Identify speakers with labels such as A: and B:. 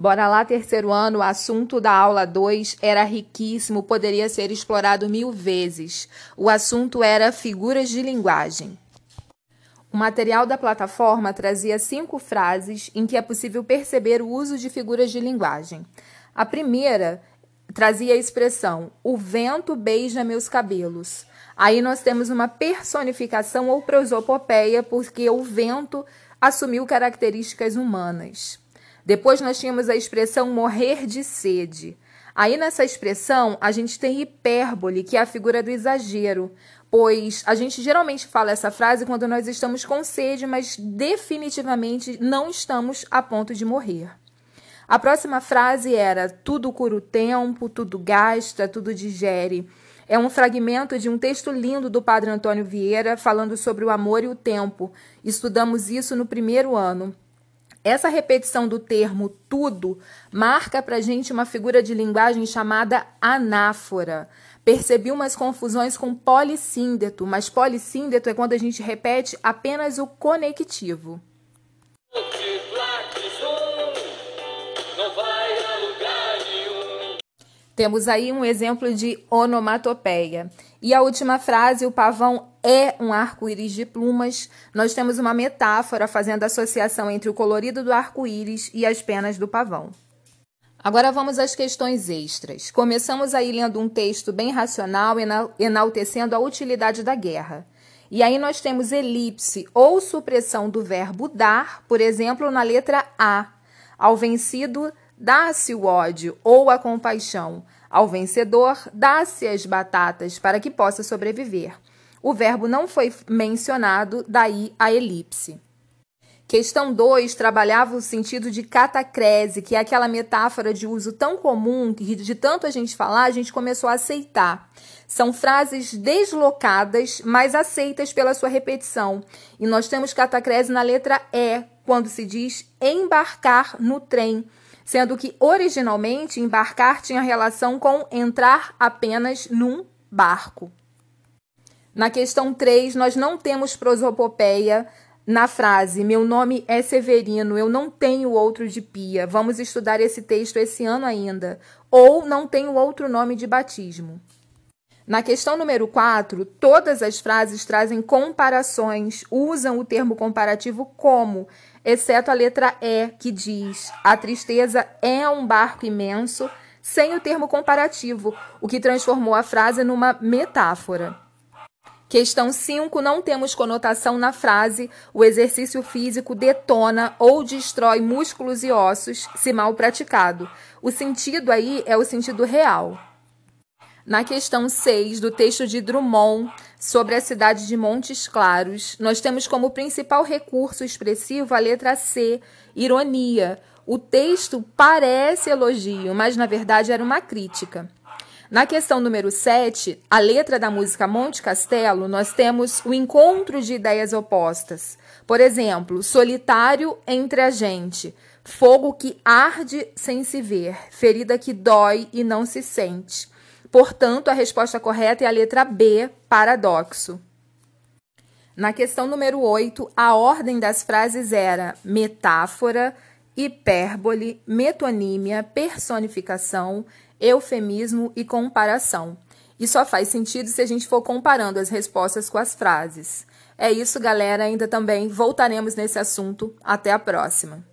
A: Bora lá, terceiro ano, o assunto da aula 2 era riquíssimo, poderia ser explorado mil vezes. O assunto era figuras de linguagem. O material da plataforma trazia cinco frases em que é possível perceber o uso de figuras de linguagem. A primeira trazia a expressão: O vento beija meus cabelos. Aí nós temos uma personificação ou prosopopeia, porque o vento assumiu características humanas. Depois nós tínhamos a expressão morrer de sede. Aí nessa expressão a gente tem hipérbole, que é a figura do exagero, pois a gente geralmente fala essa frase quando nós estamos com sede, mas definitivamente não estamos a ponto de morrer. A próxima frase era: tudo cura o tempo, tudo gasta, tudo digere. É um fragmento de um texto lindo do Padre Antônio Vieira falando sobre o amor e o tempo. Estudamos isso no primeiro ano. Essa repetição do termo tudo marca para gente uma figura de linguagem chamada anáfora. Percebi umas confusões com polissíndeto, mas polissíndeto é quando a gente repete apenas o conectivo. Temos aí um exemplo de onomatopeia. E a última frase, o pavão é um arco-íris de plumas. Nós temos uma metáfora fazendo associação entre o colorido do arco-íris e as penas do pavão. Agora vamos às questões extras. Começamos aí lendo um texto bem racional, enaltecendo a utilidade da guerra. E aí nós temos elipse ou supressão do verbo dar, por exemplo, na letra A. Ao vencido dá-se o ódio ou a compaixão. Ao vencedor, dá-se as batatas para que possa sobreviver. O verbo não foi mencionado, daí a elipse. Questão 2 trabalhava o sentido de catacrese, que é aquela metáfora de uso tão comum que de tanto a gente falar, a gente começou a aceitar. São frases deslocadas, mas aceitas pela sua repetição. E nós temos catacrese na letra E, quando se diz embarcar no trem sendo que originalmente embarcar tinha relação com entrar apenas num barco. Na questão 3, nós não temos prosopopeia na frase Meu nome é Severino, eu não tenho outro de pia. Vamos estudar esse texto esse ano ainda. Ou não tenho outro nome de batismo. Na questão número 4, todas as frases trazem comparações, usam o termo comparativo como, exceto a letra E, que diz: a tristeza é um barco imenso, sem o termo comparativo, o que transformou a frase numa metáfora. Questão 5, não temos conotação na frase o exercício físico detona ou destrói músculos e ossos se mal praticado. O sentido aí é o sentido real. Na questão 6 do texto de Drummond sobre a cidade de Montes Claros, nós temos como principal recurso expressivo a letra C, ironia. O texto parece elogio, mas na verdade era uma crítica. Na questão número 7, a letra da música Monte Castelo, nós temos o encontro de ideias opostas. Por exemplo, solitário entre a gente, fogo que arde sem se ver, ferida que dói e não se sente. Portanto, a resposta correta é a letra B, paradoxo. Na questão número 8, a ordem das frases era metáfora, hipérbole, metonímia, personificação, eufemismo e comparação. E só faz sentido se a gente for comparando as respostas com as frases. É isso, galera. Ainda também voltaremos nesse assunto. Até a próxima.